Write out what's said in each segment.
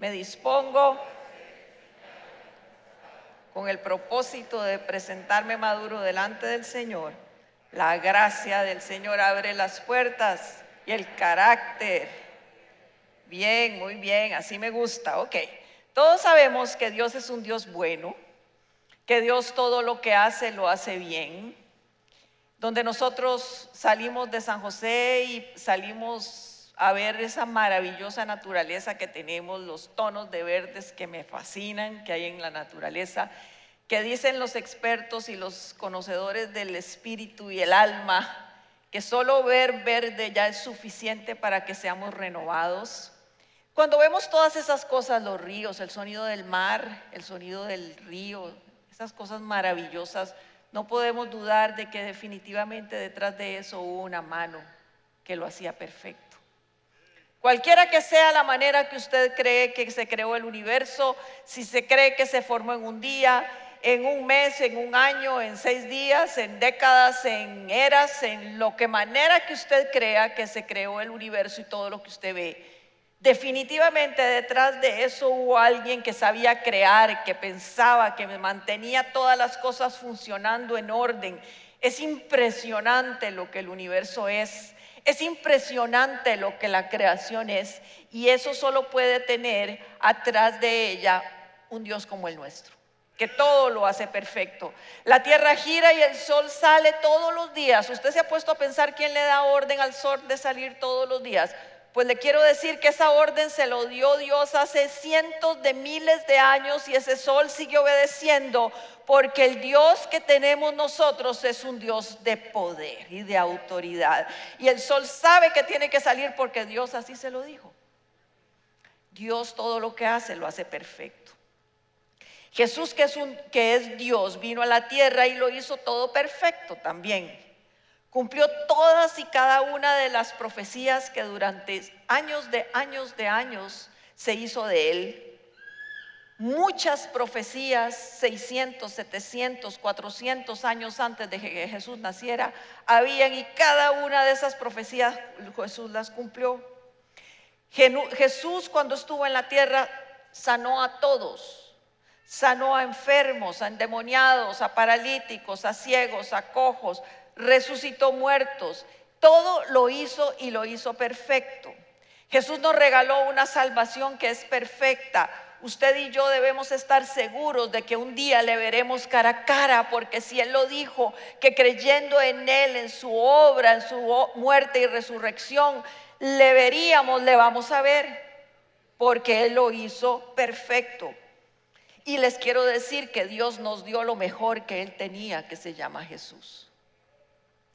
Me dispongo con el propósito de presentarme maduro delante del Señor. La gracia del Señor abre las puertas y el carácter. Bien, muy bien, así me gusta. Ok, todos sabemos que Dios es un Dios bueno, que Dios todo lo que hace lo hace bien. Donde nosotros salimos de San José y salimos a ver esa maravillosa naturaleza que tenemos, los tonos de verdes que me fascinan, que hay en la naturaleza, que dicen los expertos y los conocedores del espíritu y el alma, que solo ver verde ya es suficiente para que seamos renovados. Cuando vemos todas esas cosas, los ríos, el sonido del mar, el sonido del río, esas cosas maravillosas, no podemos dudar de que definitivamente detrás de eso hubo una mano que lo hacía perfecto. Cualquiera que sea la manera que usted cree que se creó el universo, si se cree que se formó en un día, en un mes, en un año, en seis días, en décadas, en eras, en lo que manera que usted crea que se creó el universo y todo lo que usted ve. Definitivamente detrás de eso hubo alguien que sabía crear, que pensaba, que mantenía todas las cosas funcionando en orden. Es impresionante lo que el universo es. Es impresionante lo que la creación es y eso solo puede tener atrás de ella un Dios como el nuestro, que todo lo hace perfecto. La tierra gira y el sol sale todos los días. Usted se ha puesto a pensar quién le da orden al sol de salir todos los días. Pues le quiero decir que esa orden se lo dio Dios hace cientos de miles de años y ese sol sigue obedeciendo porque el Dios que tenemos nosotros es un Dios de poder y de autoridad. Y el sol sabe que tiene que salir porque Dios así se lo dijo. Dios todo lo que hace lo hace perfecto. Jesús que es, un, que es Dios vino a la tierra y lo hizo todo perfecto también. Cumplió todas y cada una de las profecías que durante años de años de años se hizo de él muchas profecías, 600, 700, 400 años antes de que Jesús naciera, habían y cada una de esas profecías Jesús las cumplió. Jesús cuando estuvo en la tierra sanó a todos, sanó a enfermos, a endemoniados, a paralíticos, a ciegos, a cojos, resucitó muertos, todo lo hizo y lo hizo perfecto. Jesús nos regaló una salvación que es perfecta, usted y yo debemos estar seguros de que un día le veremos cara a cara, porque si Él lo dijo, que creyendo en Él, en su obra, en su muerte y resurrección, le veríamos, le vamos a ver, porque Él lo hizo perfecto. Y les quiero decir que Dios nos dio lo mejor que Él tenía, que se llama Jesús.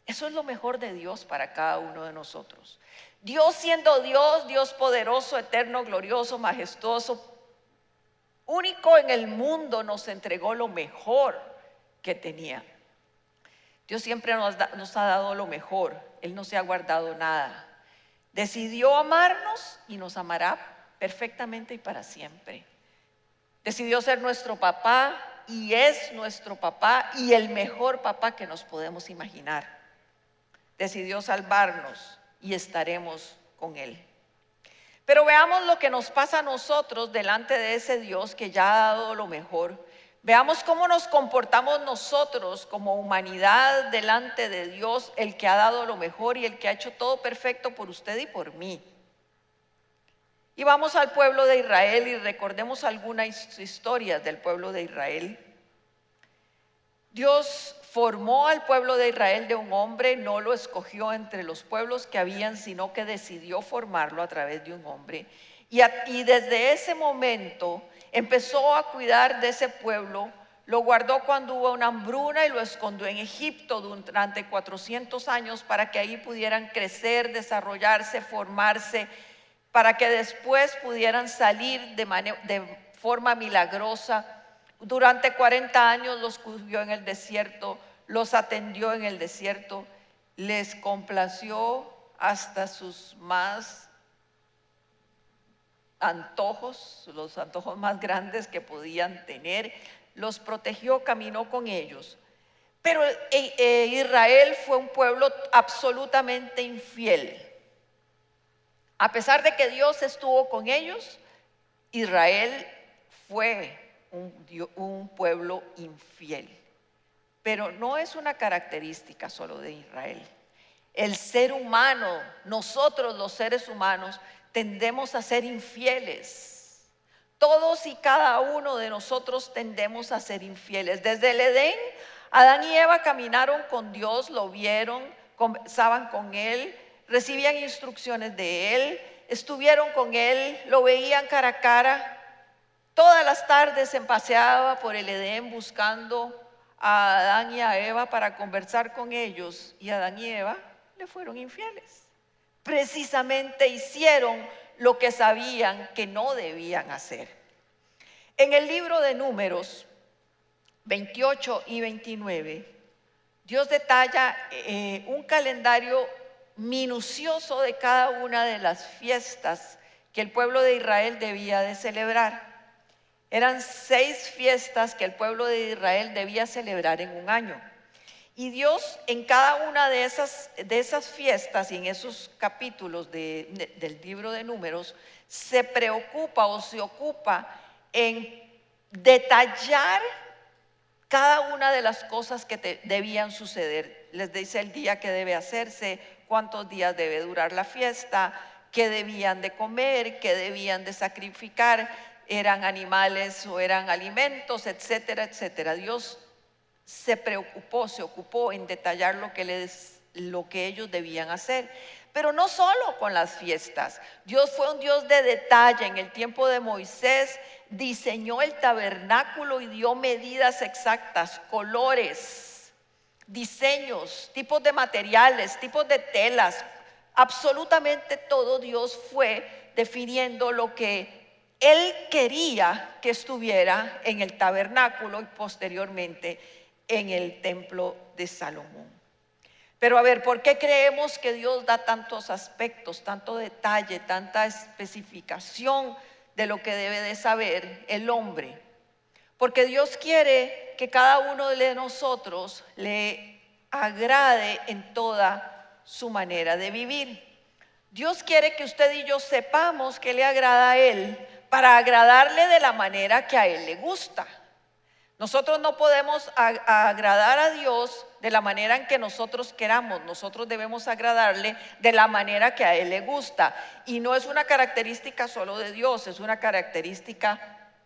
Eso es lo mejor de Dios para cada uno de nosotros. Dios siendo Dios, Dios poderoso, eterno, glorioso, majestuoso, único en el mundo, nos entregó lo mejor que tenía. Dios siempre nos, ha dado lo mejor, Él no se ha guardado nada. Decidió amarnos y nos amará perfectamente y para siempre. Decidió ser nuestro papá y es nuestro papá y el mejor papá que nos podemos imaginar. Decidió salvarnos y estaremos con Él. Pero veamos lo que nos pasa a nosotros delante de ese Dios que ya ha dado lo mejor. Veamos cómo nos comportamos nosotros como humanidad delante de Dios, el que ha dado lo mejor y el que ha hecho todo perfecto por usted y por mí. Y vamos al pueblo de Israel y recordemos algunas historias del pueblo de Israel. Dios formó al pueblo de Israel de un hombre, no lo escogió entre los pueblos que habían, sino que decidió formarlo a través de un hombre. Y, desde ese momento empezó a cuidar de ese pueblo, lo guardó cuando hubo una hambruna y lo escondió en Egipto durante 400 años para que ahí pudieran crecer, desarrollarse, formarse, para que después pudieran salir de, de forma milagrosa durante 40 años los cubrió en el desierto, los atendió en el desierto, les complació hasta sus más antojos, los antojos más grandes que podían tener, los protegió, caminó con ellos. Pero eh, eh, Israel fue un pueblo absolutamente infiel. A pesar de que Dios estuvo con ellos, Israel fue un, un pueblo infiel, pero no es una característica solo de Israel. El ser humano, nosotros los seres humanos, tendemos a ser infieles. Todos y cada uno de nosotros tendemos a ser infieles. Desde el Edén, Adán y Eva caminaron con Dios, lo vieron, conversaban con Él, recibían instrucciones de Él, estuvieron con Él, lo veían cara a cara. Todas las tardes se paseaba por el Edén buscando a Adán y a Eva para conversar con ellos y Adán y Eva le fueron infieles. Precisamente hicieron lo que sabían que no debían hacer. En el libro de números 28 y 29, Dios detalla eh, un calendario minucioso de cada una de las fiestas que el pueblo de Israel debía de celebrar. Eran seis fiestas que el pueblo de Israel debía celebrar en un año. Y Dios en cada una de esas, de esas fiestas y en esos capítulos del libro de números se preocupa o se ocupa en detallar cada una de las cosas que debían suceder. Les dice el día que debe hacerse, cuántos días debe durar la fiesta, qué debían de comer, qué debían de sacrificar, eran animales o eran alimentos, etcétera, etcétera. Dios se preocupó, se ocupó en detallar lo que, les, lo que ellos debían hacer. Pero no solo con las fiestas. Dios fue un Dios de detalle. En el tiempo de Moisés diseñó el tabernáculo y dio medidas exactas, colores, diseños, tipos de materiales, tipos de telas. Absolutamente todo Dios fue definiendo lo que él quería que estuviera en el tabernáculo y posteriormente en el templo de Salomón. Pero a ver, ¿por qué creemos que Dios da tantos aspectos, tanto detalle, tanta especificación de lo que debe de saber el hombre? Porque Dios quiere que cada uno de nosotros le agrade en toda su manera de vivir. Dios quiere que usted y yo sepamos que le agrada a Él para agradarle de la manera que a Él le gusta. Nosotros no podemos agradar a Dios de la manera en que nosotros queramos. Nosotros debemos agradarle de la manera que a Él le gusta. Y no es una característica solo de Dios, es una característica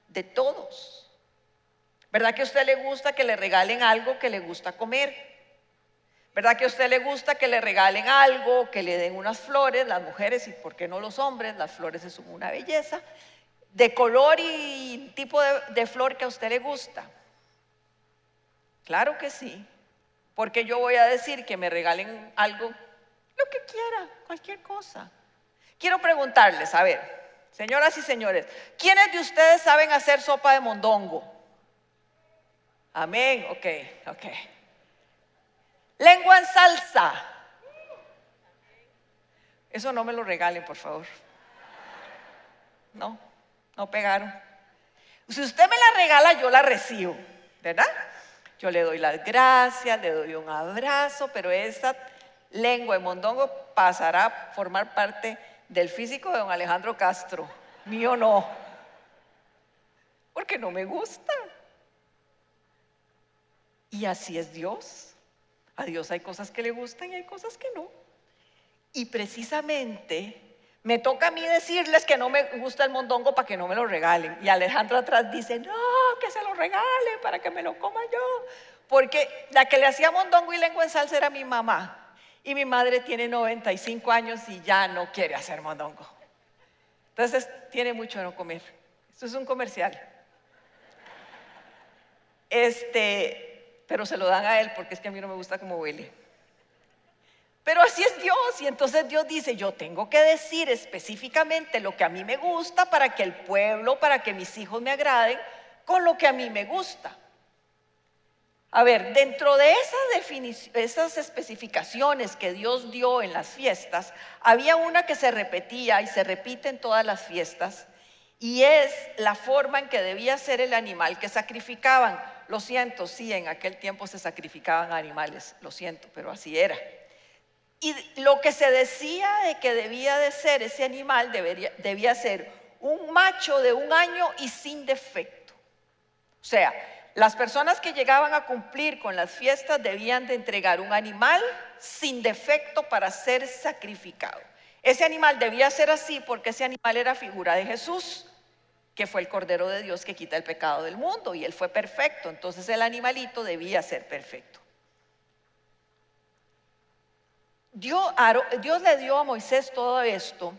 de todos. ¿Verdad que a usted le gusta que le regalen algo que le gusta comer? ¿Verdad que a usted le gusta que le regalen algo, que le den unas flores, las mujeres y por qué no los hombres? Las flores son una belleza, de color y tipo de, flor que a usted le gusta. Claro que sí, porque yo voy a decir que me regalen algo, lo que quiera, cualquier cosa. Quiero preguntarles, a ver, señoras y señores, ¿quiénes de ustedes saben hacer sopa de mondongo? Amén, ok, ok. Lengua en salsa. Eso no me lo regalen, por favor. No, no pegaron. Si usted me la regala, yo la recibo, ¿verdad? Yo le doy las gracias, le doy un abrazo, pero esa lengua de mondongo pasará a formar parte del físico de don Alejandro Castro. Mío no. Porque no me gusta. Y así es Dios. A Dios hay cosas que le gustan y hay cosas que no. Y precisamente me toca a mí decirles que no me gusta el mondongo para que no me lo regalen. Y Alejandro atrás dice, no, que se lo regalen para que me lo coma yo. Porque la que le hacía mondongo y lengua en salsa era mi mamá. Y mi madre tiene 95 años y ya no quiere hacer mondongo. Entonces tiene mucho no comer. Esto es un comercial. Este, pero se lo dan a él porque es que a mí no me gusta cómo huele. Pero así es Dios y entonces Dios dice, yo tengo que decir específicamente lo que a mí me gusta para que el pueblo, para que mis hijos me agraden con lo que a mí me gusta. A ver, dentro de esas, especificaciones que Dios dio en las fiestas, había una que se repetía y se repite en todas las fiestas, y es la forma en que debía ser el animal que sacrificaban. Lo siento, sí, en aquel tiempo se sacrificaban animales, lo siento, pero así era. Y lo que se decía de que debía de ser ese animal debía ser un macho de un año y sin defecto. O sea, las personas que llegaban a cumplir con las fiestas debían de entregar un animal sin defecto para ser sacrificado. Ese animal debía ser así porque ese animal era figura de Jesús, que fue el Cordero de Dios que quita el pecado del mundo y él fue perfecto, entonces el animalito debía ser perfecto. Dios, le dio a Moisés todo esto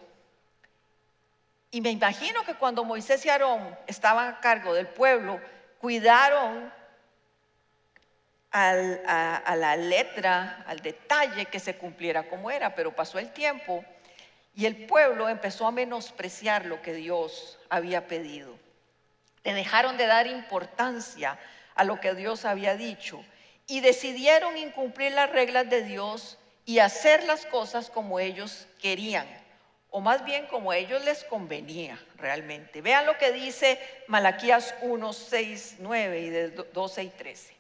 y me imagino que cuando Moisés y Aarón estaban a cargo del pueblo, cuidaron a, la letra, al detalle que se cumpliera como era, pero pasó el tiempo y el pueblo empezó a menospreciar lo que Dios había pedido. Le dejaron de dar importancia a lo que Dios había dicho y decidieron incumplir las reglas de Dios y hacer las cosas como ellos querían o más bien como a ellos les convenía realmente. Vean lo que dice Malaquías 1, 6, 9 y de 12 y 13.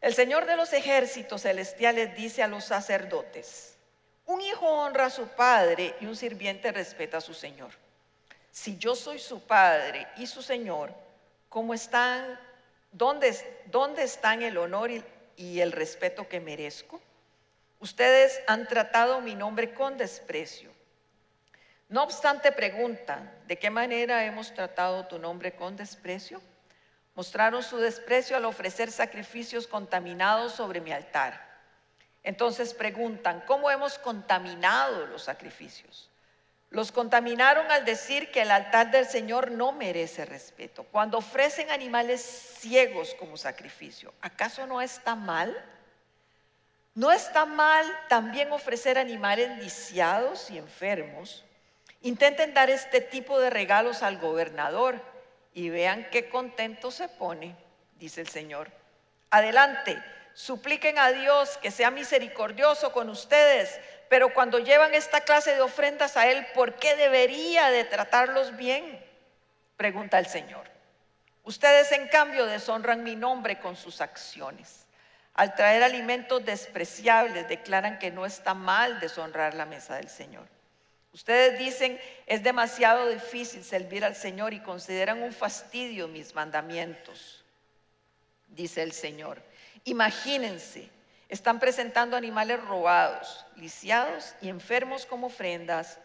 El Señor de los ejércitos celestiales dice a los sacerdotes, un hijo honra a su padre y un sirviente respeta a su Señor. Si yo soy su padre y su Señor, ¿cómo están? ¿Dónde, dónde están el honor y el respeto que merezco? Ustedes han tratado mi nombre con desprecio no obstante, preguntan, ¿de qué manera hemos tratado tu nombre con desprecio? Mostraron su desprecio al ofrecer sacrificios contaminados sobre mi altar. Entonces preguntan, ¿cómo hemos contaminado los sacrificios? Los contaminaron al decir que el altar del Señor no merece respeto. Cuando ofrecen animales ciegos como sacrificio, ¿acaso no está mal? ¿No está mal también ofrecer animales lisiados y enfermos? Intenten dar este tipo de regalos al gobernador y vean qué contento se pone, dice el Señor. Adelante, supliquen a Dios que sea misericordioso con ustedes, pero cuando llevan esta clase de ofrendas a Él, ¿por qué debería de tratarlos bien? Pregunta el Señor. Ustedes en cambio deshonran mi nombre con sus acciones. Al traer alimentos despreciables declaran que no está mal deshonrar la mesa del Señor. Ustedes dicen, es demasiado difícil servir al Señor y consideran un fastidio mis mandamientos, dice el Señor. Imagínense, están presentando animales robados, lisiados y enfermos como ofrendas.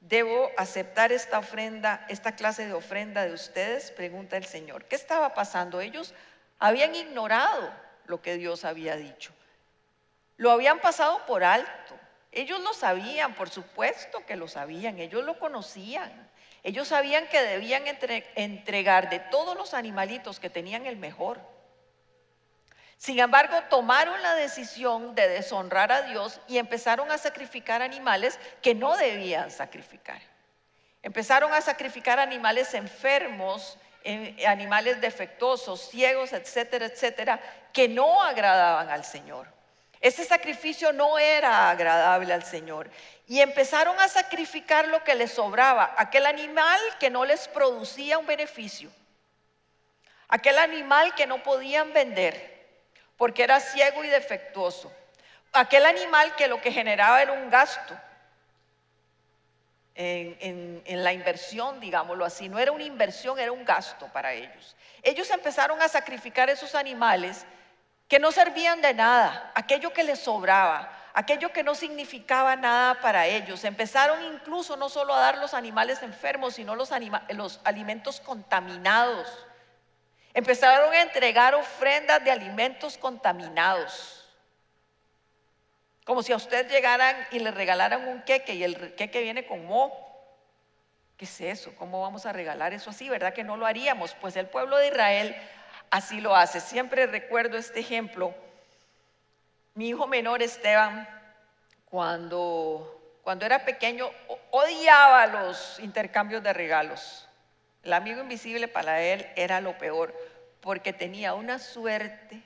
¿Debo aceptar esta ofrenda, esta clase de ofrenda de ustedes? Pregunta el Señor. ¿Qué estaba pasando? Ellos habían ignorado lo que Dios había dicho. Lo habían pasado por alto. Ellos lo sabían, por supuesto que lo sabían, ellos lo conocían. Ellos sabían que debían entregar de todos los animalitos que tenían el mejor. Sin embargo, tomaron la decisión de deshonrar a Dios y empezaron a sacrificar animales que no debían sacrificar. Empezaron a sacrificar animales enfermos, animales defectuosos, ciegos, etcétera, etcétera, que no agradaban al Señor. Ese sacrificio no era agradable al Señor. Y empezaron a sacrificar lo que les sobraba, aquel animal que no les producía un beneficio, aquel animal que no podían vender porque era ciego y defectuoso, aquel animal que lo que generaba era un gasto en, la inversión, digámoslo así, no era una inversión, era un gasto para ellos. Ellos empezaron a sacrificar esos animales que no servían de nada, aquello que les sobraba, aquello que no significaba nada para ellos. Empezaron incluso no solo a dar los animales enfermos, sino los, los alimentos contaminados. Empezaron a entregar ofrendas de alimentos contaminados. Como si a usted llegaran y le regalaran un queque y el queque viene con mo. ¿Qué es eso? ¿Cómo vamos a regalar eso así? ¿Verdad que no lo haríamos? Pues el pueblo de Israel así lo hace. Siempre recuerdo este ejemplo. Mi hijo menor Esteban, cuando, cuando era pequeño, odiaba los intercambios de regalos. El amigo invisible para él era lo peor, porque tenía una suerte.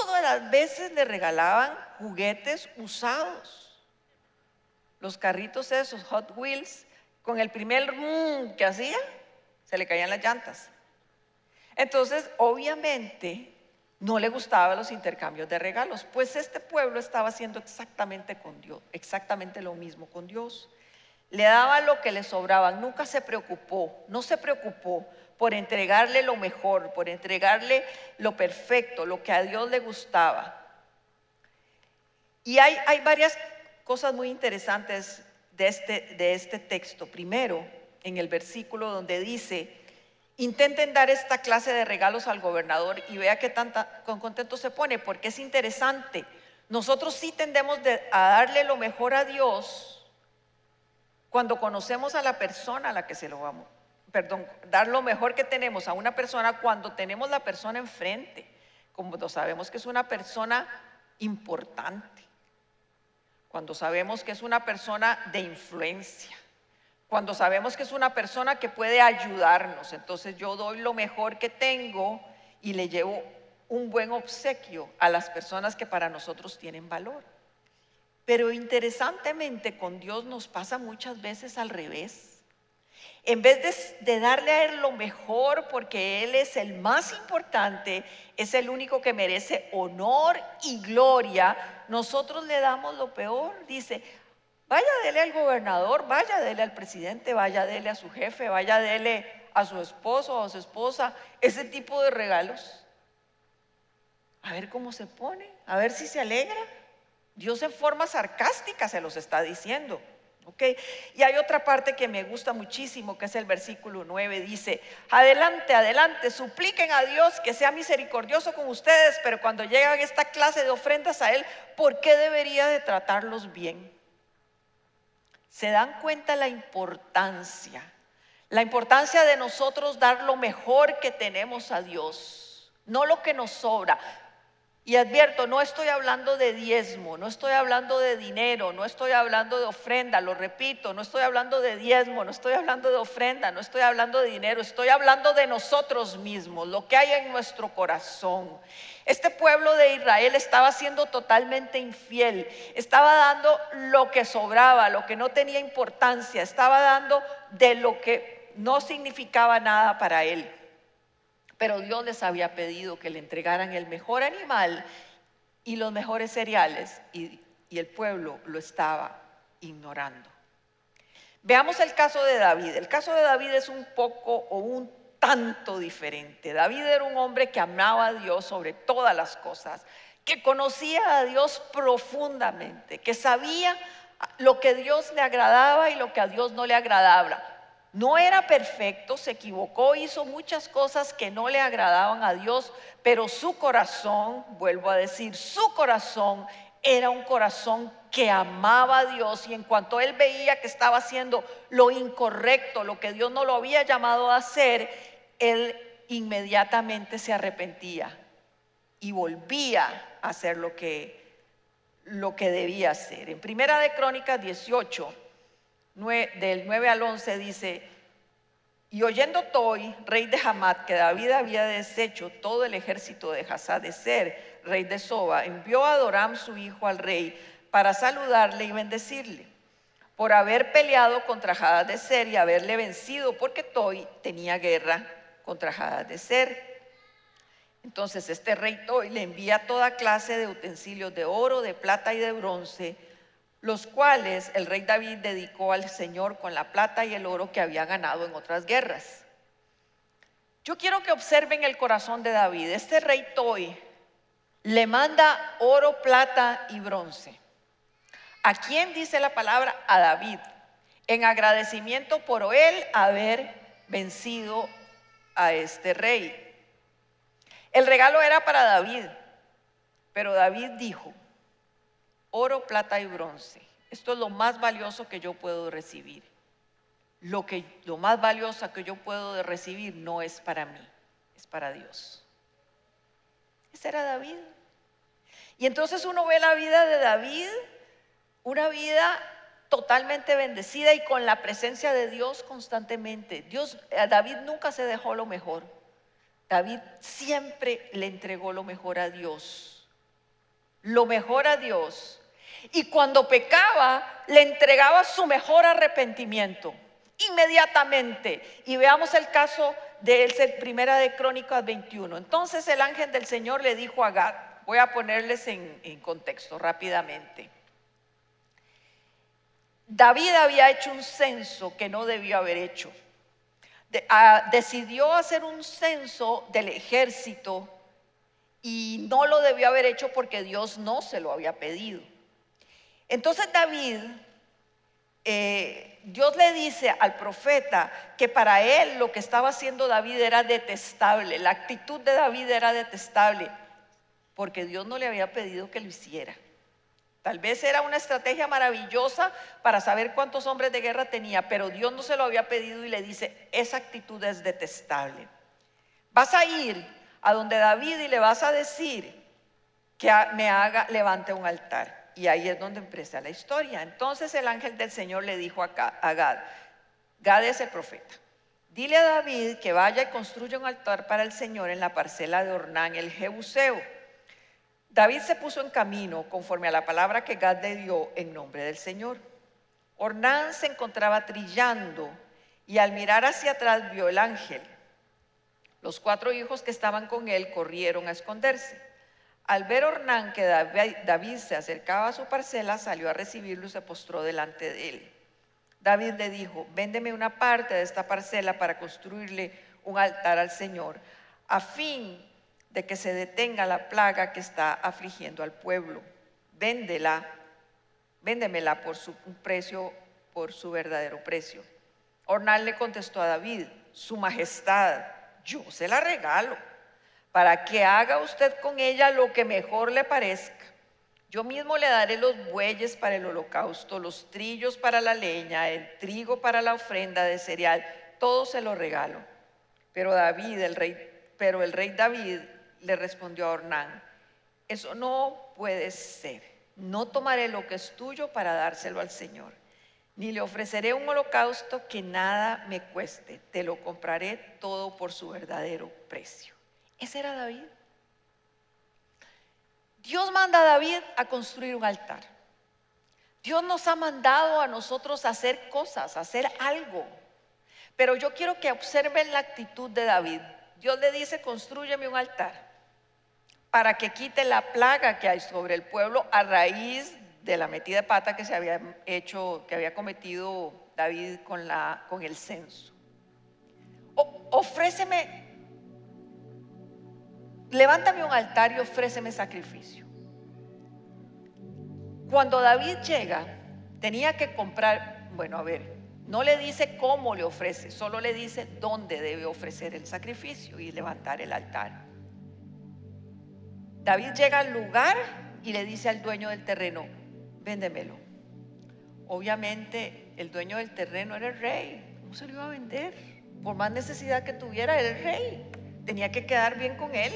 Todas las veces le regalaban juguetes usados. Los carritos esos, Hot Wheels, con el primer mmm que hacía, se le caían las llantas. Entonces, obviamente, no le gustaban los intercambios de regalos, pues este pueblo estaba haciendo exactamente con Dios, exactamente lo mismo con Dios. le daba lo que le sobraba, nunca se preocupó, no se preocupó por entregarle lo mejor, por entregarle lo perfecto, lo que a Dios le gustaba. Y hay, hay varias cosas muy interesantes de este, de este texto. Primero, en el versículo donde dice, intenten dar esta clase de regalos al gobernador y vea qué tanta, con contento se pone, porque es interesante. Nosotros sí tendemos a darle lo mejor a Dios cuando conocemos a la persona a la que se lo vamos, perdón, dar lo mejor que tenemos a una persona cuando tenemos la persona enfrente, como sabemos que es una persona importante, cuando sabemos que es una persona de influencia, cuando sabemos que es una persona que puede ayudarnos. Entonces yo doy lo mejor que tengo y le llevo un buen obsequio a las personas que para nosotros tienen valor. Pero interesantemente con Dios nos pasa muchas veces al revés. En vez de, darle a Él lo mejor porque Él es el más importante, es el único que merece honor y gloria, nosotros le damos lo peor. Dice, vaya dele al gobernador, vaya dele al presidente, vaya dele a su jefe, vaya dele a su esposo o a su esposa, ese tipo de regalos. A ver cómo se pone, a ver si se alegra. Dios en forma sarcástica se los está diciendo. Y hay otra parte que me gusta muchísimo, que es el versículo 9. Dice, adelante, adelante, supliquen a Dios que sea misericordioso con ustedes, pero cuando llegan esta clase de ofrendas a Él, ¿por qué debería de tratarlos bien? ¿Se dan cuenta la importancia? La importancia de nosotros dar lo mejor que tenemos a Dios, no lo que nos sobra. Y advierto, no estoy hablando de diezmo, no estoy hablando de dinero, no estoy hablando de ofrenda, lo repito, no estoy hablando de diezmo, no estoy hablando de ofrenda, no estoy hablando de dinero, estoy hablando de nosotros mismos, lo que hay en nuestro corazón. Este pueblo de Israel estaba siendo totalmente infiel, estaba dando lo que sobraba, lo que no tenía importancia, estaba dando de lo que no significaba nada para él. Pero Dios les había pedido que le entregaran el mejor animal y los mejores cereales y, el pueblo lo estaba ignorando. Veamos el caso de David. El caso de David es un poco o un tanto diferente. David era un hombre que amaba a Dios sobre todas las cosas, que conocía a Dios profundamente, que sabía lo que Dios le agradaba y lo que a Dios no le agradaba. No era perfecto, se equivocó, hizo muchas cosas que no le agradaban a Dios, pero su corazón, vuelvo a decir, su corazón era un corazón que amaba a Dios y en cuanto él veía que estaba haciendo lo incorrecto, lo que Dios no lo había llamado a hacer, él inmediatamente se arrepentía y volvía a hacer lo que lo que debía hacer. En Primera de Crónicas 18 del 9 al 11 dice, y oyendo Toi, rey de Hamad, que David había deshecho todo el ejército de Ser, rey de Soba, envió a Doram su hijo al rey para saludarle y bendecirle por haber peleado contra Ser y haberle vencido, porque Toi tenía guerra contra Ser. Entonces este rey Toi le envía toda clase de utensilios de oro, de plata y de bronce, los cuales el rey David dedicó al Señor con la plata y el oro que había ganado en otras guerras. Yo quiero que observen el corazón de David. Este rey Toy le manda oro, plata y bronce. ¿A quién dice la palabra? A David, en agradecimiento por él haber vencido a este rey. El regalo era para David, pero David dijo, oro, plata y bronce. Esto es lo más valioso que yo puedo recibir. Lo, que, lo más valioso que yo puedo recibir no es para mí, es para Dios. Ese era David. Y entonces uno ve la vida de David, una vida totalmente bendecida y con la presencia de Dios constantemente. Dios, David nunca se dejó lo mejor. David siempre le entregó lo mejor a Dios. Lo mejor a Dios y cuando pecaba le entregaba su mejor arrepentimiento inmediatamente. Y veamos el caso de él, primera de Crónicas 21. Entonces el ángel del Señor le dijo a Gad, voy a ponerles en, contexto rápidamente. David había hecho un censo que no debió haber hecho. Ah, decidió hacer un censo del ejército y no lo debió haber hecho porque Dios no se lo había pedido. Entonces David, eh, Dios le dice al profeta que para él lo que estaba haciendo David era detestable, la actitud de David era detestable, porque Dios no le había pedido que lo hiciera. Tal vez era una estrategia maravillosa para saber cuántos hombres de guerra tenía, pero Dios no se lo había pedido y le dice, esa actitud es detestable. Vas a ir a donde David y le vas a decir que me haga, levante un altar. Y ahí es donde empieza la historia. Entonces el ángel del Señor le dijo a, Gad, Gad es el profeta, dile a David que vaya y construya un altar para el Señor en la parcela de Ornán, el Jebuseo David se puso en camino conforme a la palabra que Gad le dio en nombre del Señor. Ornán se encontraba trillando y al mirar hacia atrás vio el ángel. Los cuatro hijos que estaban con él corrieron a esconderse. Al ver Ornán que David se acercaba a su parcela, salió a recibirlo y se postró delante de él. David le dijo, véndeme una parte de esta parcela para construirle un altar al Señor, a fin de que se detenga la plaga que está afligiendo al pueblo. Véndela, véndemela por su precio, por su verdadero precio. Ornal le contestó a David, su majestad, yo se la regalo, para que haga usted con ella lo que mejor le parezca. Yo mismo le daré los bueyes para el holocausto, los trillos para la leña, el trigo para la ofrenda de cereal, todo se lo regalo. Pero David, el rey, pero el rey David le respondió a Ornán, eso no puede ser. No tomaré lo que es tuyo para dárselo al Señor, ni le ofreceré un holocausto que nada me cueste. Te lo compraré todo por su verdadero precio. Ese era David. Dios manda a David a construir un altar. Dios nos ha mandado a nosotros hacer cosas, hacer algo. Pero yo quiero que observen la actitud de David. Dios le dice, construyeme un altar para que quite la plaga que hay sobre el pueblo a raíz de la metida de pata que se había hecho, que había cometido David con, la, con el censo. ofréceme, levántame un altar y ofréceme sacrificio. Cuando David llega, tenía que comprar, bueno, a ver, no le dice cómo le ofrece, solo le dice dónde debe ofrecer el sacrificio y levantar el altar. David llega al lugar y le dice al dueño del terreno, véndemelo. Obviamente el dueño del terreno era el rey, ¿cómo se lo iba a vender? Por más necesidad que tuviera, era el rey, tenía que quedar bien con él.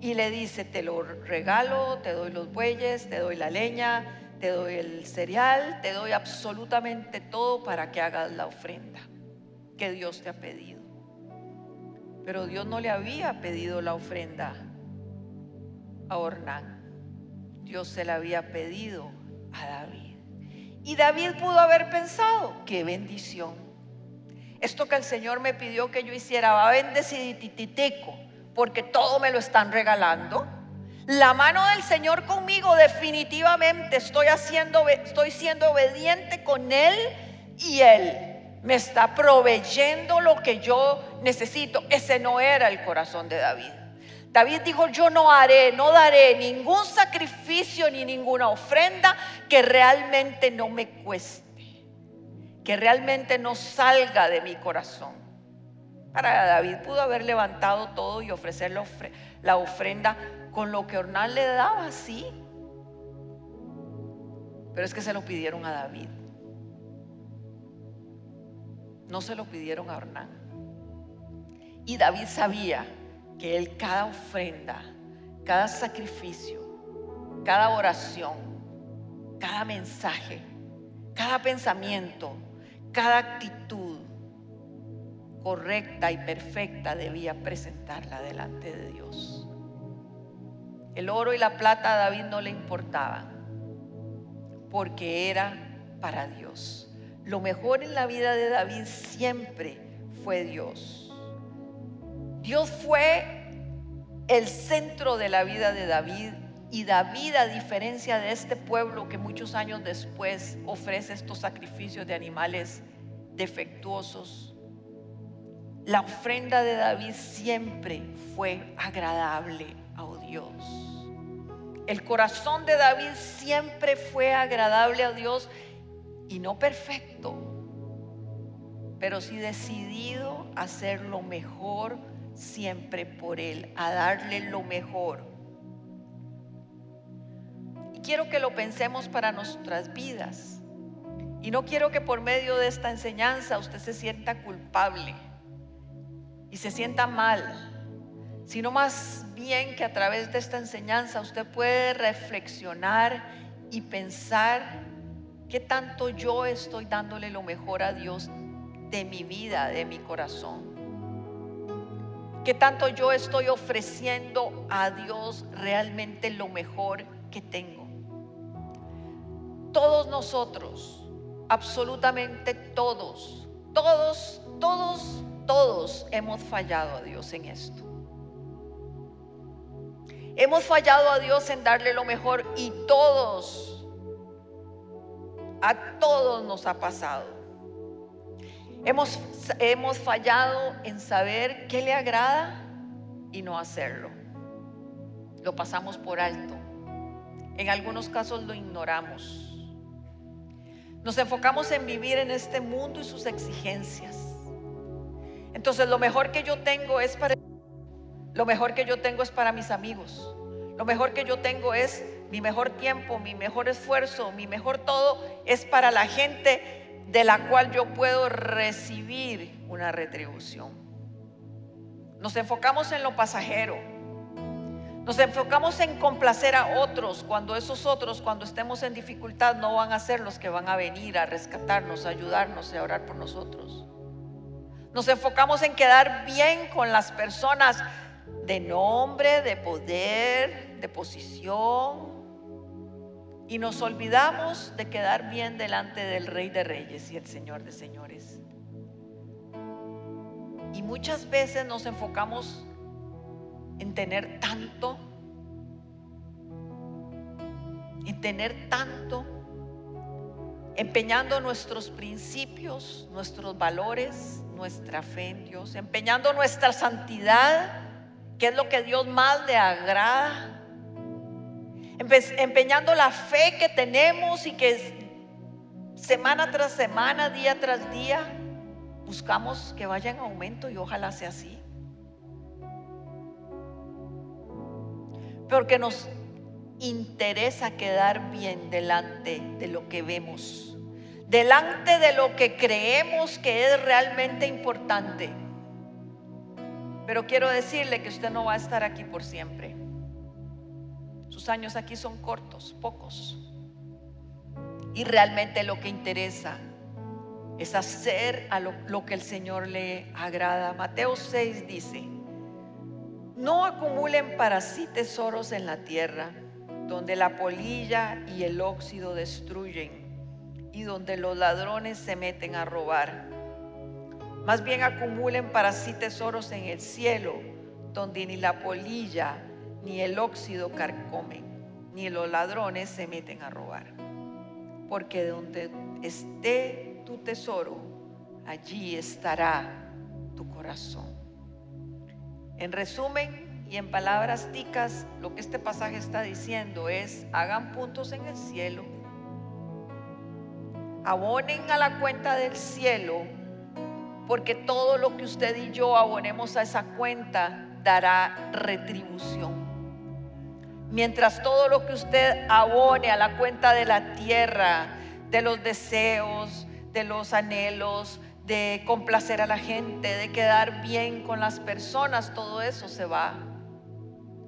Y le dice, te lo regalo, te doy los bueyes, te doy la leña, te doy el cereal, te doy absolutamente todo para que hagas la ofrenda que Dios te ha pedido. Pero Dios no le había pedido la ofrenda a Ornán. Dios se la había pedido a David. Y David pudo haber pensado, qué bendición. Esto que el Señor me pidió que yo hiciera va a bendecititico, porque todo me lo están regalando. La mano del Señor conmigo definitivamente estoy haciendo estoy siendo obediente con él y él me está proveyendo lo que yo necesito. Ese no era el corazón de David. David dijo, yo no haré, no daré ningún sacrificio ni ninguna ofrenda que realmente no me cueste, que realmente no salga de mi corazón. Para David pudo haber levantado todo y ofrecer la, ofrenda con lo que Ornán le daba, sí. Pero es que se lo pidieron a David. No se lo pidieron a Ornán. Y David sabía que Él cada ofrenda, cada sacrificio, cada oración, cada mensaje, cada pensamiento, cada actitud correcta y perfecta debía presentarla delante de Dios. El oro y la plata a David no le importaban porque era para Dios. Lo mejor en la vida de David siempre fue Dios. Dios fue el centro de la vida de David Y David, a diferencia de este pueblo que muchos años después ofrece estos sacrificios de animales defectuosos, la ofrenda de David siempre fue agradable a Dios. El corazón de David siempre fue agradable a Dios y no perfecto, pero sí decidido a hacer lo mejor siempre por Él, a darle lo mejor. Y quiero que lo pensemos para nuestras vidas. Y no quiero que por medio de esta enseñanza usted se sienta culpable y se sienta mal, sino más bien que a través de esta enseñanza usted puede reflexionar y pensar qué tanto yo estoy dándole lo mejor a Dios de mi vida, de mi corazón. Qué tanto yo estoy ofreciendo a Dios realmente lo mejor que tengo. Todos nosotros, absolutamente todos, todos, todos, todos hemos fallado a Dios en esto. Hemos fallado a Dios en darle lo mejor y todos, a todos nos ha pasado. Hemos, hemos fallado en saber qué le agrada y no hacerlo. Lo pasamos por alto. En algunos casos lo ignoramos. Nos enfocamos en vivir en este mundo y sus exigencias. Entonces lo mejor que yo tengo es para lo mejor que yo tengo es para mis amigos. Lo mejor que yo tengo es mi mejor tiempo, mi mejor esfuerzo, mi mejor todo es para la gente de la cual yo puedo recibir una retribución. Nos enfocamos en lo pasajero. Nos enfocamos en complacer a otros cuando esos otros, cuando estemos en dificultad, no van a ser los que van a venir a rescatarnos, a ayudarnos, a orar por nosotros. Nos enfocamos en quedar bien con las personas de nombre, de poder, de posición. Y nos olvidamos de quedar bien delante del Rey de Reyes y el Señor de Señores. Y muchas veces nos enfocamos en tener tanto, en tener tanto, empeñando nuestros principios, nuestros valores, nuestra fe en Dios, empeñando nuestra santidad ¿Qué es lo que Dios más le agrada? Empeñando la fe que tenemos y que semana tras semana, día tras día, buscamos que vaya en aumento y ojalá sea así. Porque nos interesa quedar bien delante de lo que vemos, delante de lo que creemos que es realmente importante. Pero quiero decirle que usted no va a estar aquí por siempre. Sus años aquí son cortos, pocos. Y realmente lo que interesa es hacer a lo, que el Señor le agrada. Mateo 6 dice, no acumulen para sí tesoros en la tierra, donde la polilla y el óxido destruyen y donde los ladrones se meten a robar más bien acumulen para sí tesoros en el cielo, donde ni la polilla ni el óxido carcomen, ni los ladrones se meten a robar. Porque donde esté tu tesoro, allí estará tu corazón. En resumen y en palabras ticas, lo que este pasaje está diciendo es, hagan puntos en el cielo, abonen a la cuenta del cielo porque todo lo que usted y yo abonemos a esa cuenta dará retribución. Mientras todo lo que usted abone a la cuenta de la tierra, de los deseos, de los anhelos, de complacer a la gente, de quedar bien con las personas, todo eso se va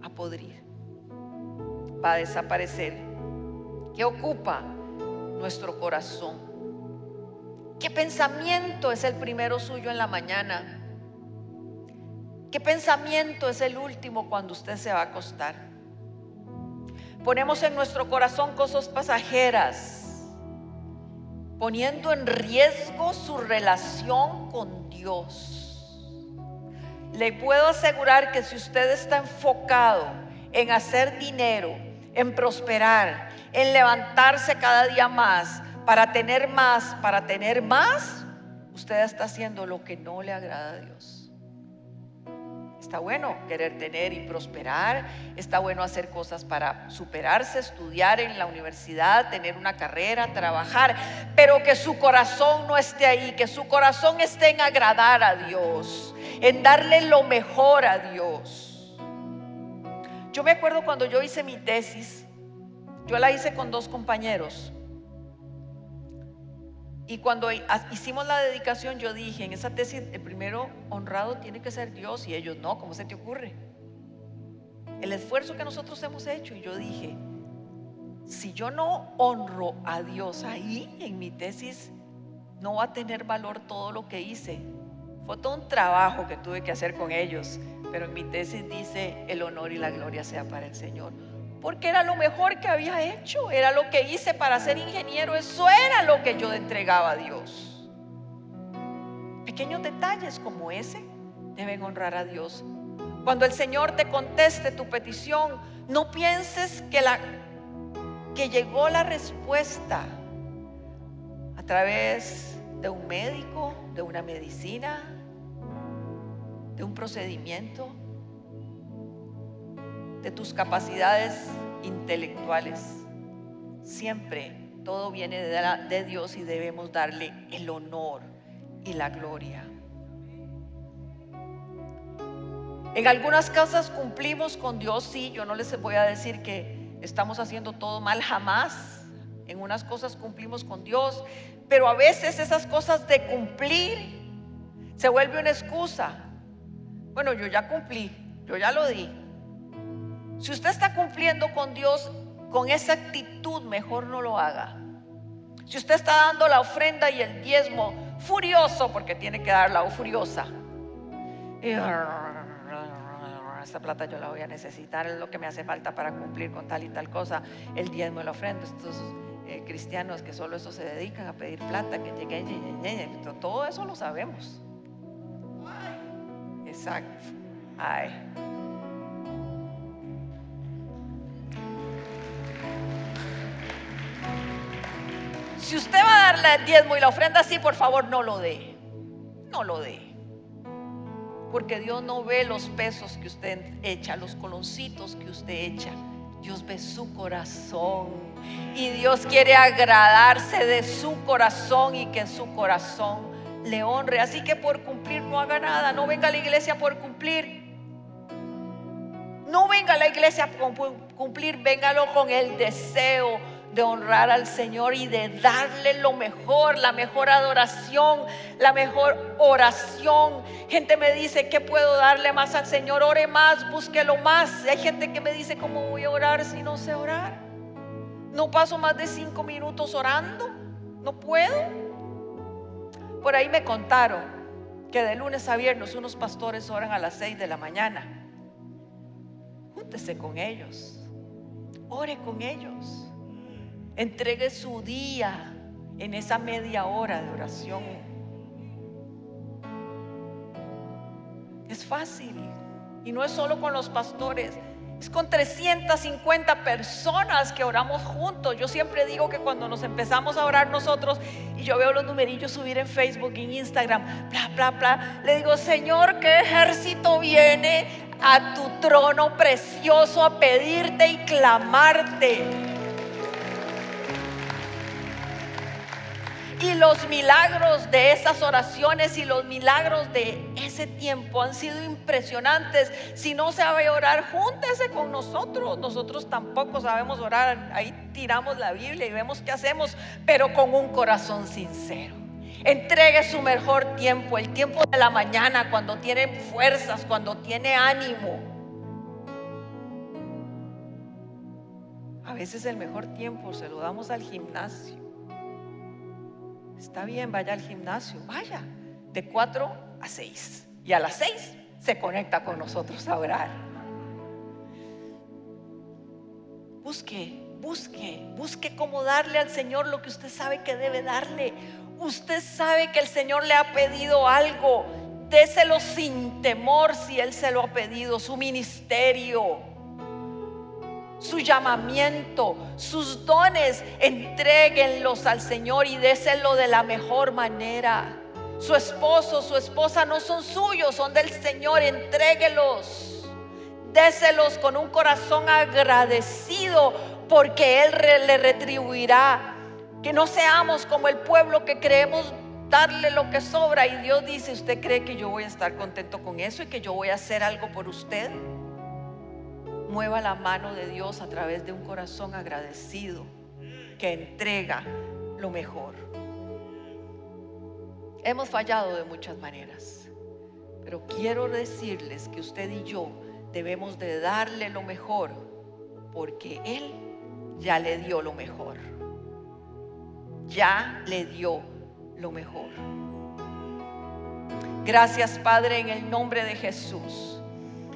a podrir, va a desaparecer. ¿Qué ocupa nuestro corazón? ¿Qué pensamiento es el primero suyo en la mañana? ¿Qué pensamiento es el último cuando usted se va a acostar? Ponemos en nuestro corazón cosas pasajeras, poniendo en riesgo su relación con Dios. Le puedo asegurar que si usted está enfocado en hacer dinero, en prosperar, en levantarse cada día más, para tener más, para tener más, usted está haciendo lo que no le agrada a Dios. Está bueno querer tener y prosperar, está bueno hacer cosas para superarse, estudiar en la universidad, tener una carrera, trabajar, pero que su corazón no esté ahí, que su corazón esté en agradar a Dios, en darle lo mejor a Dios. Yo me acuerdo cuando yo hice mi tesis, yo la hice con dos compañeros. Y cuando hicimos la dedicación, yo dije, en esa tesis, el primero honrado tiene que ser Dios y ellos no, ¿cómo se te ocurre? El esfuerzo que nosotros hemos hecho, y yo dije, si yo no honro a Dios ahí en mi tesis, no va a tener valor todo lo que hice. Fue todo un trabajo que tuve que hacer con ellos, pero en mi tesis dice, el honor y la gloria sea para el Señor porque era lo mejor que había hecho, era lo que hice para ser ingeniero, eso era lo que yo entregaba a Dios. Pequeños detalles como ese deben honrar a Dios. Cuando el Señor te conteste tu petición, no pienses que la que llegó la respuesta a través de un médico, de una medicina, de un procedimiento de tus capacidades intelectuales. Siempre todo viene de, Dios y debemos darle el honor y la gloria. En algunas casas cumplimos con Dios, sí, yo no les voy a decir que estamos haciendo todo mal jamás. En unas cosas cumplimos con Dios, pero a veces esas cosas de cumplir se vuelve una excusa. Bueno, yo ya cumplí, yo ya lo di, si usted está cumpliendo con Dios con esa actitud, mejor no lo haga. Si usted está dando la ofrenda y el diezmo furioso, porque tiene que darla o furiosa, esta plata yo la voy a necesitar, es lo que me hace falta para cumplir con tal y tal cosa, el diezmo y la ofrenda. Estos eh, cristianos que solo eso se dedican a pedir plata, que lleguen, todo eso lo sabemos. Exacto. Ay. Si usted va a darle el diezmo y la ofrenda así, por favor no lo dé. No lo dé. Porque Dios no ve los pesos que usted echa, los coloncitos que usted echa. Dios ve su corazón. Y Dios quiere agradarse de su corazón y que su corazón le honre. Así que por cumplir no haga nada. No venga a la iglesia por cumplir. No venga a la iglesia por cumplir. Véngalo con el deseo de honrar al Señor y de darle lo mejor, la mejor adoración, la mejor oración. Gente me dice, ¿qué puedo darle más al Señor? Ore más, búsquelo más. Hay gente que me dice, ¿cómo voy a orar si no sé orar? No paso más de cinco minutos orando. No puedo. Por ahí me contaron que de lunes a viernes unos pastores oran a las seis de la mañana. Júntese con ellos. Ore con ellos. Entregue su día en esa media hora de oración. Es fácil. Y no es solo con los pastores. Es con 350 personas que oramos juntos. Yo siempre digo que cuando nos empezamos a orar nosotros y yo veo los numerillos subir en Facebook, en Instagram, bla, bla, bla, le digo, Señor, ¿qué ejército viene a tu trono precioso a pedirte y clamarte? Y los milagros de esas oraciones y los milagros de ese tiempo han sido impresionantes. Si no sabe orar, júntese con nosotros. Nosotros tampoco sabemos orar. Ahí tiramos la Biblia y vemos qué hacemos, pero con un corazón sincero. Entregue su mejor tiempo, el tiempo de la mañana, cuando tiene fuerzas, cuando tiene ánimo. A veces el mejor tiempo se lo damos al gimnasio. Está bien, vaya al gimnasio, vaya, de 4 a 6. Y a las 6 se conecta con nosotros a orar. Busque, busque, busque cómo darle al Señor lo que usted sabe que debe darle. Usted sabe que el Señor le ha pedido algo. Déselo sin temor si Él se lo ha pedido. Su ministerio, su llamamiento, sus dones, entréguenlos al Señor y déselo de la mejor manera. Su esposo, su esposa no son suyos, son del Señor, entréguelos. Déselos con un corazón agradecido porque Él le retribuirá. Que no seamos como el pueblo que creemos darle lo que sobra y Dios dice, ¿usted cree que yo voy a estar contento con eso y que yo voy a hacer algo por usted? Mueva la mano de Dios a través de un corazón agradecido que entrega lo mejor. Hemos fallado de muchas maneras, pero quiero decirles que usted y yo debemos de darle lo mejor porque Él ya le dio lo mejor. Ya le dio lo mejor. Gracias Padre en el nombre de Jesús.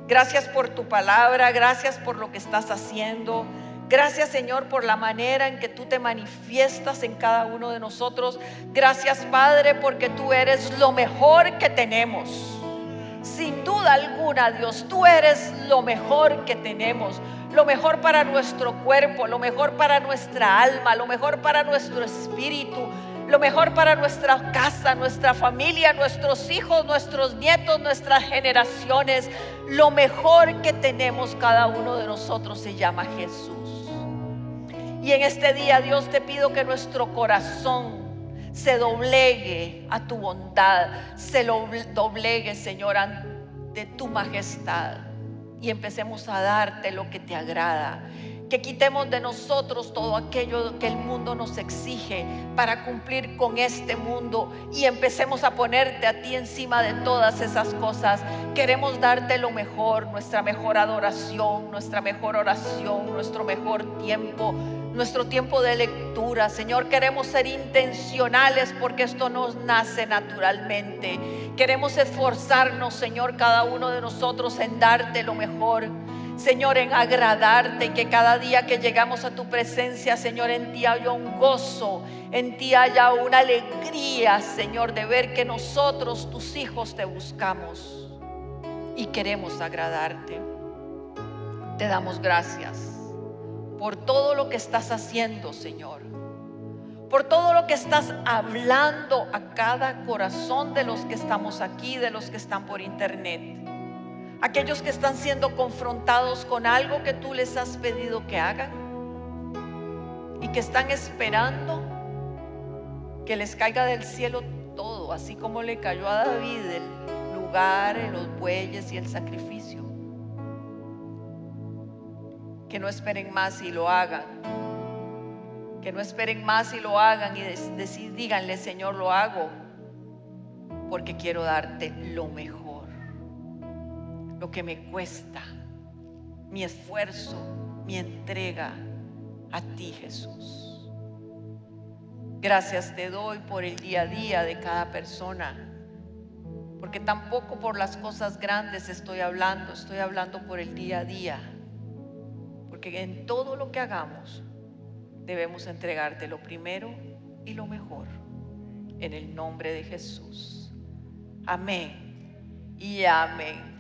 Gracias por tu palabra, gracias por lo que estás haciendo. Gracias Señor por la manera en que tú te manifiestas en cada uno de nosotros. Gracias Padre porque tú eres lo mejor que tenemos. Sin duda alguna Dios, tú eres lo mejor que tenemos. Lo mejor para nuestro cuerpo, lo mejor para nuestra alma, lo mejor para nuestro espíritu, lo mejor para nuestra casa, nuestra familia, nuestros hijos, nuestros nietos, nuestras generaciones. Lo mejor que tenemos cada uno de nosotros se llama Jesús. Y en este día, Dios, te pido que nuestro corazón se doblegue a tu bondad, se doblegue, Señor, ante tu majestad. Y empecemos a darte lo que te agrada que quitemos de nosotros todo aquello que el mundo nos exige para cumplir con este mundo y empecemos a ponerte a ti encima de todas esas cosas. Queremos darte lo mejor, nuestra mejor adoración, nuestra mejor oración, nuestro mejor tiempo, nuestro tiempo de lectura. Señor, queremos ser intencionales porque esto nos nace naturalmente. Queremos esforzarnos, Señor, cada uno de nosotros en darte lo mejor. Señor, en agradarte que cada día que llegamos a tu presencia, Señor, en ti haya un gozo, en ti haya una alegría, Señor, de ver que nosotros, tus hijos, te buscamos y queremos agradarte. Te damos gracias por todo lo que estás haciendo, Señor. Por todo lo que estás hablando a cada corazón de los que estamos aquí, de los que están por internet aquellos que están siendo confrontados con algo que tú les has pedido que hagan y que están esperando que les caiga del cielo todo, así como le cayó a David el lugar, los bueyes y el sacrificio. Que no esperen más y lo hagan. Que no esperen más y lo hagan y díganle, Señor, lo hago porque quiero darte lo mejor lo que me cuesta, mi esfuerzo, mi entrega a ti, Jesús. Gracias te doy por el día a día de cada persona, porque tampoco por las cosas grandes estoy hablando, estoy hablando por el día a día, porque en todo lo que hagamos debemos entregarte lo primero y lo mejor, en el nombre de Jesús. Amén y amén.